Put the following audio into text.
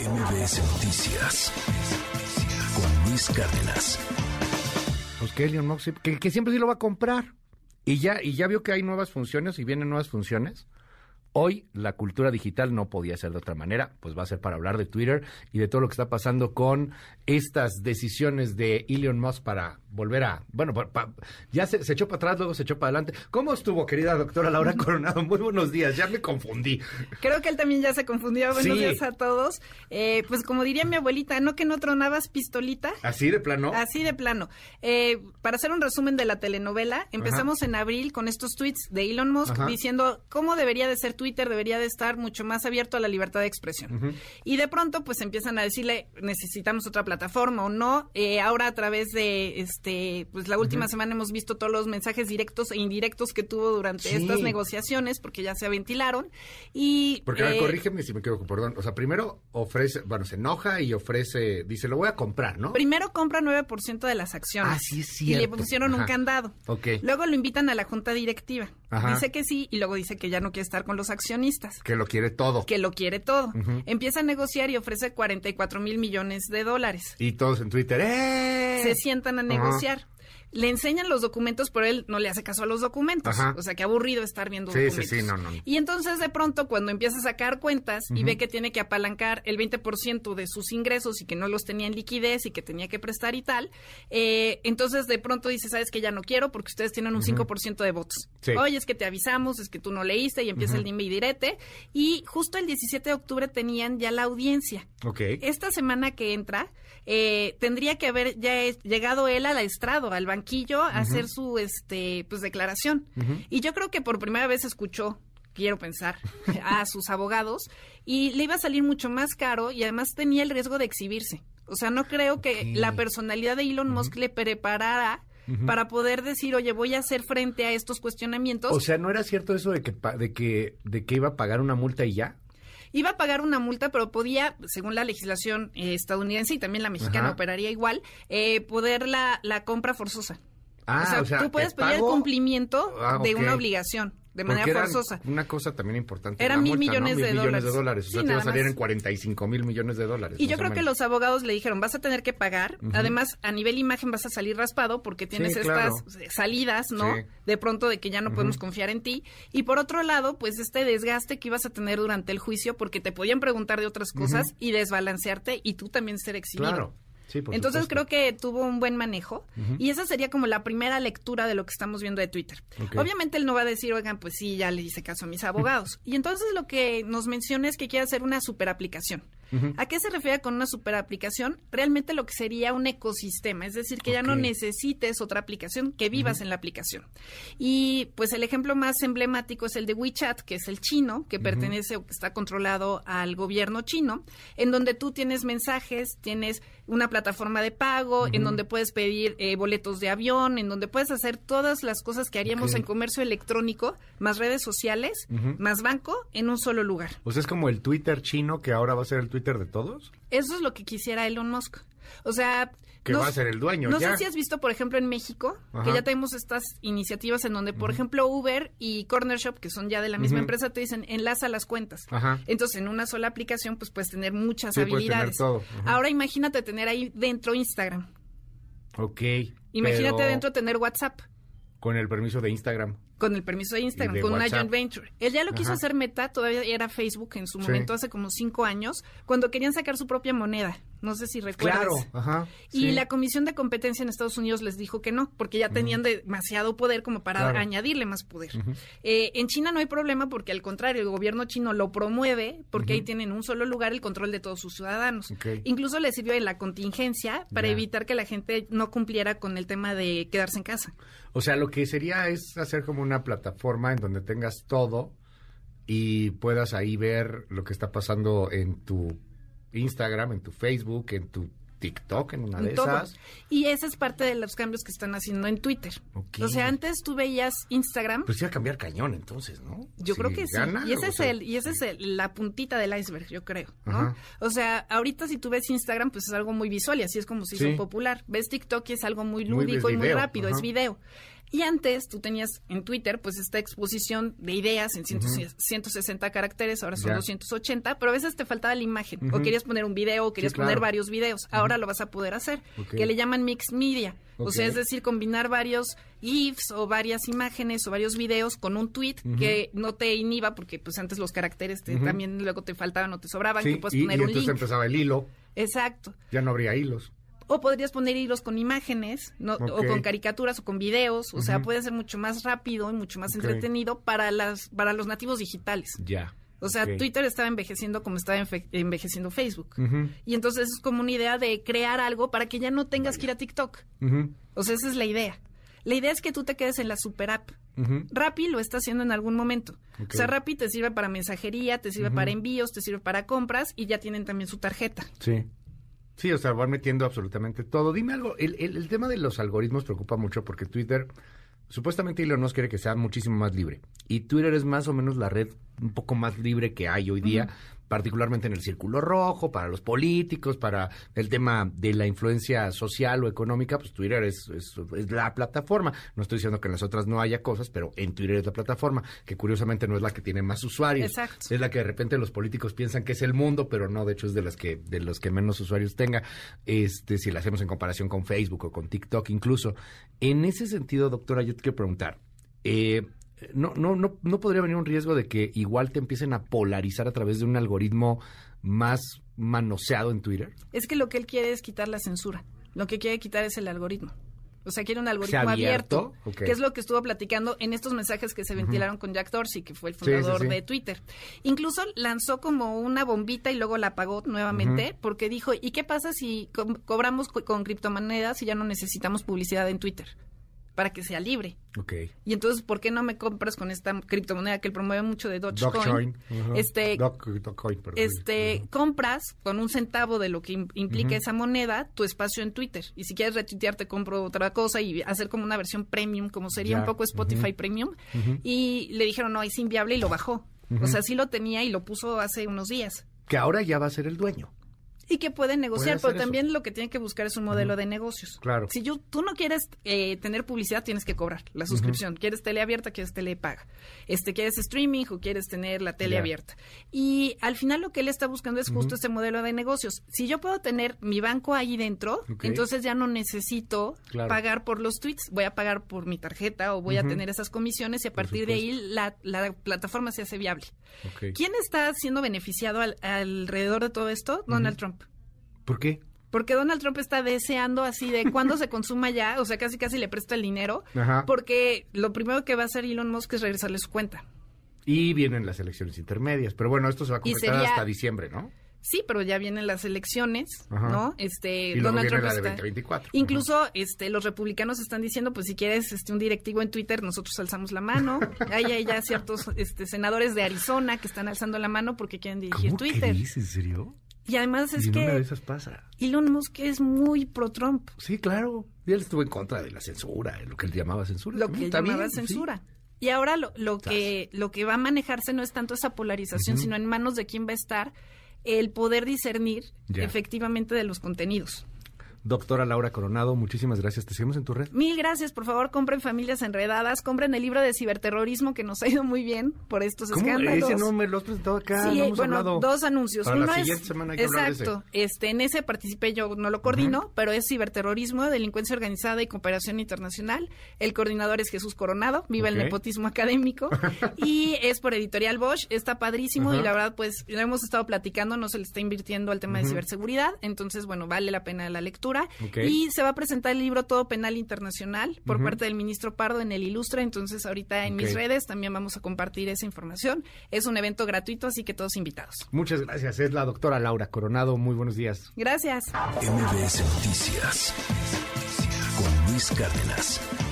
MBS Noticias con Luis Cárdenas. Pues que Elon Musk, que, que siempre sí lo va a comprar. Y ya, y ya vio que hay nuevas funciones y vienen nuevas funciones. Hoy la cultura digital no podía ser de otra manera, pues va a ser para hablar de Twitter y de todo lo que está pasando con estas decisiones de Elon Musk para volver a, bueno, pa- pa- ya se, se echó para atrás, luego se echó para adelante. ¿Cómo estuvo, querida doctora Laura Coronado? Muy buenos días, ya me confundí. Creo que él también ya se confundió. Buenos Sí. días a todos. Eh, pues como diría mi abuelita, ¿no que no tronabas pistolita? ¿Así de plano? Así de plano. Eh, para hacer un resumen de la telenovela, empezamos en abril con estos tweets de Elon Musk Ajá. diciendo cómo debería de ser Twitter, debería de estar mucho más abierto a la libertad de expresión. Y de pronto, pues empiezan a decirle, necesitamos otra plataforma o no. Eh, ahora a través de, este, pues la última semana hemos visto todos los mensajes directos e indirectos que tuvo durante Sí. estas negociaciones, porque ya se ventilaron. Y Porque, eh, corrígeme si me equivoco, perdón. O sea, primero ofrece, bueno, se enoja y ofrece, dice, lo voy a comprar, ¿no? Primero compra 9% de las acciones. Ah, sí es Y le cierto. pusieron un candado. Ok. Luego lo invitan a la junta directiva. Ajá. Dice que sí y luego dice que ya no quiere estar con los accionistas. Que lo quiere todo. Que lo quiere todo. Empieza a negociar y ofrece 44 mil millones de dólares. Y todos en Twitter, ¡eh! Se sientan a negociar. Le enseñan los documentos, pero él no le hace caso a los documentos. Ajá. O sea, que aburrido estar viendo Sí, sí, documentos. sí, no, no. Y entonces, de pronto, cuando empieza a sacar cuentas y ve que tiene que apalancar el 20% de sus ingresos y que no los tenía en liquidez y que tenía que prestar y tal, eh, entonces de pronto dice, ¿sabes que Ya no quiero porque ustedes tienen un 5% de votos. Sí. Oye, es que te avisamos, es que tú no leíste y empieza el dime y direte. Y justo el 17 de octubre tenían ya la audiencia. Ok. Esta semana que entra, eh, tendría que haber ya llegado él al estrado, al banquillo, a hacer su este pues declaración. Y yo creo que por primera vez escuchó quiero pensar, a sus abogados, y le iba a salir mucho más caro y además tenía el riesgo de exhibirse. O sea, no creo que la personalidad de Elon Musk le preparara para poder decir, oye, voy a hacer frente a estos cuestionamientos. O sea, ¿no era cierto eso de que, de que, de que iba a pagar una multa y ya? Iba a pagar una multa, pero podía, según la legislación eh, estadounidense y también la mexicana Ajá. operaría igual, eh, poder la, la compra forzosa. Ah, o, sea, o sea, tú puedes pedir el cumplimiento Ah, de una obligación de manera forzosa. Una cosa también importante. Eran mil multa, ¿no? millones Mil de millones de dólares. O sea, Sí, te iba a salir más. en 45 mil millones de dólares. Y yo creo que los abogados le dijeron, vas a tener que pagar, además a nivel imagen vas a salir raspado porque tienes Sí, estas claro. salidas, ¿no? Sí. De pronto de que ya no podemos confiar en ti. Y por otro lado, pues este desgaste que ibas a tener durante el juicio porque te podían preguntar de otras cosas y desbalancearte y tú también ser exhibido. Claro. Sí, Entonces supuesto. creo que tuvo un buen manejo y esa sería como la primera lectura de lo que estamos viendo de Twitter. Obviamente él no va a decir, oigan, pues sí, ya le hice caso a mis abogados. y entonces lo que nos menciona es que quiere hacer una ¿A qué se refiere con una superaplicación? Realmente lo que sería un ecosistema, es decir, que ya no necesites otra aplicación, que vivas en la aplicación. Y pues el ejemplo más emblemático es el de WeChat, que es el chino, que pertenece o que está controlado al gobierno chino, en donde tú tienes mensajes, tienes una plataforma de pago, en donde puedes pedir eh, boletos de avión, en donde puedes hacer todas las cosas que haríamos en comercio electrónico, más redes sociales, más banco, en un solo lugar. Sea, es como el Twitter chino que ahora va a ser el Twitter de todos. Eso es lo que quisiera Elon Musk. O sea... Que no va a ser el dueño No ya. sé si has visto, por ejemplo, en México, Ajá. que ya tenemos estas iniciativas en donde, por ejemplo, Uber y Corner Shop, que son ya de la misma empresa, te dicen, enlaza las cuentas. Ajá. Entonces, en una sola aplicación, pues puedes tener muchas Sí, puedes tener habilidades. todo. Ahora imagínate tener ahí dentro Instagram. Ok. Imagínate pero dentro tener WhatsApp. Con el permiso de Instagram. Con el permiso de Instagram, de con una joint venture. Él ya lo quiso hacer meta, todavía era Facebook en su Sí. momento, hace como cinco años, cuando querían sacar su propia moneda. No sé si recuerdas. Claro. Ajá. Y la Comisión de Competencia en Estados Unidos les dijo que no, porque ya tenían demasiado poder como para Claro. añadirle más poder. Eh, en China no hay problema porque al contrario, el gobierno chino lo promueve porque ahí tienen en un solo lugar el control de todos sus ciudadanos. Incluso les sirvió en la contingencia para evitar que la gente no cumpliera con el tema de quedarse en casa. O sea, lo que sería es hacer como una plataforma en donde tengas todo y puedas ahí ver lo que está pasando en tu Instagram, en tu Facebook, en tu TikTok, en una de todo. esas. Y ese es parte de los cambios que están haciendo en Twitter. O sea, antes tú veías Instagram. Pues iba a cambiar cañón entonces, ¿no? Yo Si creo que sí. Y ese es sea, el, y ese es el- la puntita del iceberg, yo creo, ¿no? Ajá. O sea, ahorita si tú ves Instagram, pues es algo muy visual y así es como se hizo Sí. popular. Ves TikTok y es algo muy lúdico y muy rápido, ajá. es video. Y antes tú tenías en Twitter pues esta exposición de ideas en 160 caracteres, ahora son Ya. 280, pero a veces te faltaba la imagen o querías poner un video o querías claro. poner varios videos. Ahora lo vas a poder hacer, que le llaman mixed media. O sea, es decir, combinar varios GIFs o varias imágenes o varios videos con un tweet que no te inhiba porque pues antes los caracteres te- también luego te faltaban o te sobraban, Sí, que puedes y, poner y un entonces link. empezaba el hilo, Exacto. ya no habría hilos. O podrías poner hilos con imágenes, ¿no? o con caricaturas o con videos. O sea, puede ser mucho más rápido y mucho más entretenido para las para los nativos digitales. Ya. O sea. Twitter estaba envejeciendo como estaba enfe- envejeciendo Facebook. Y entonces es como una idea de crear algo para que ya no tengas que ir a TikTok. O sea, esa es la idea. La idea es que tú te quedes en la super app. ujú. Rappi lo está haciendo en algún momento. O sea, Rappi te sirve para mensajería, te sirve para envíos, te sirve para compras y ya tienen también su tarjeta. Sí. Sí, o sea, van metiendo absolutamente todo. Dime algo, el, el- tema de los algoritmos preocupa mucho porque Twitter, supuestamente Elon Musk quiere que sea muchísimo más libre. Y Twitter es más o menos la red un poco más libre que hay hoy día, particularmente en el círculo rojo, para los políticos, para el tema de la influencia social o económica, pues Twitter es, es, es la plataforma. No estoy diciendo que en las otras no haya cosas, pero en Twitter es la plataforma, que curiosamente no es la que tiene más usuarios. Exacto. Es la que de repente los políticos piensan que es el mundo, pero no, de hecho es de las que de los que menos usuarios tenga. Este, si la hacemos en comparación con Facebook o con TikTok incluso. En ese sentido, doctora, yo te quiero preguntar, eh, no, no, no, no podría venir un riesgo de que igual te empiecen a polarizar a través de un algoritmo más manoseado en Twitter. Es que lo que él quiere es quitar la censura. Lo que quiere quitar es el algoritmo. O sea, quiere un algoritmo ¿Sea abierto, abierto? Que es lo que estuvo platicando en estos mensajes que se ventilaron con Jack Dorsey, que fue el Sí, sí, fundador sí. de Twitter. Incluso lanzó como una bombita y luego la apagó nuevamente, porque dijo, ¿y qué pasa si co- cobramos co- con criptomonedas y ya no necesitamos publicidad en Twitter? Para que sea libre. Ok. Y entonces, ¿por qué no me compras con esta criptomoneda que él promueve mucho de Dogecoin? Dogecoin. Ujú. Este, Dogecoin, perdón. este, compras con un centavo de lo que im- implica esa moneda tu espacio en Twitter. Y si quieres retuitear, te compro otra cosa y hacer como una versión premium, como sería Ya. un poco Spotify Premium. Y le dijeron, no, es inviable y lo bajó. O sea, sí lo tenía y lo puso hace unos días. Que ahora ya va a ser el dueño. Y que pueden negociar, pero eso. también lo que tienen que buscar es un modelo de negocios. Claro. Si yo, tú no quieres eh, tener publicidad, tienes que cobrar la suscripción. Quieres tele abierta, quieres tele paga. Este, quieres streaming o quieres tener la tele abierta. Y al final lo que él está buscando es justo ese modelo de negocios. Si yo puedo tener mi banco ahí dentro, entonces ya no necesito Claro. pagar por los tweets. Voy a pagar por mi tarjeta o voy a tener esas comisiones y a partir de ahí la, la plataforma se hace viable. ¿Quién está siendo beneficiado al- alrededor de todo esto? Donald Trump. ¿Por qué? Porque Donald Trump está deseando así de cuándo se consuma ya, o sea, casi casi le presta el dinero, Ajá. porque lo primero que va a hacer Elon Musk es regresarle su cuenta. Y vienen las elecciones intermedias. Pero bueno, esto se va a completar sería- hasta diciembre, ¿no? Sí, pero ya vienen las elecciones, Ajá. ¿no? Este Y luego Donald viene Trump la de está- 2024. Incluso este los republicanos están diciendo, pues si quieres este un directivo en Twitter, nosotros alzamos la mano. hay, hay ya ciertos este senadores de Arizona que están alzando la mano porque quieren dirigir ¿Cómo Twitter. crees? ¿En serio? Y además es y en una de que esas pasa. Elon Musk es muy pro Trump. Sí, claro. Y él estuvo en contra de la censura, lo que él llamaba censura. lo que él llamaba bien, sí. censura. Y ahora lo, lo que lo que va a manejarse no es tanto esa polarización, sino en manos de quién va a estar el poder discernir Ya. efectivamente de los contenidos. Doctora Laura Coronado, muchísimas gracias. Te seguimos en tu red. Mil gracias, por favor, compren Familias Enredadas, compren el libro de ciberterrorismo que nos ha ido muy bien por estos ¿Cómo? escándalos. Ese no me lo has presentado acá. Sí, no hemos bueno, hablado. dos anuncios. Para la Uno es, siguiente semana hay que hablar de ese. exacto, este, en ese participé yo, no lo coordino, pero es ciberterrorismo, delincuencia organizada y cooperación internacional. El coordinador es Jesús Coronado, viva el nepotismo académico, y es por Editorial Bosch, está padrísimo y la verdad, pues, lo hemos estado platicando, no se le está invirtiendo al tema de ciberseguridad, entonces, bueno, vale la pena la lectura. Y se va a presentar el libro Todo Penal Internacional por parte del ministro Pardo en el Ilustra, entonces ahorita en mis redes también vamos a compartir esa información. Es un evento gratuito, así que todos invitados. Muchas gracias. Es la doctora Laura Coronado. Muy buenos días. Gracias. MBS Noticias con Luis Cárdenas.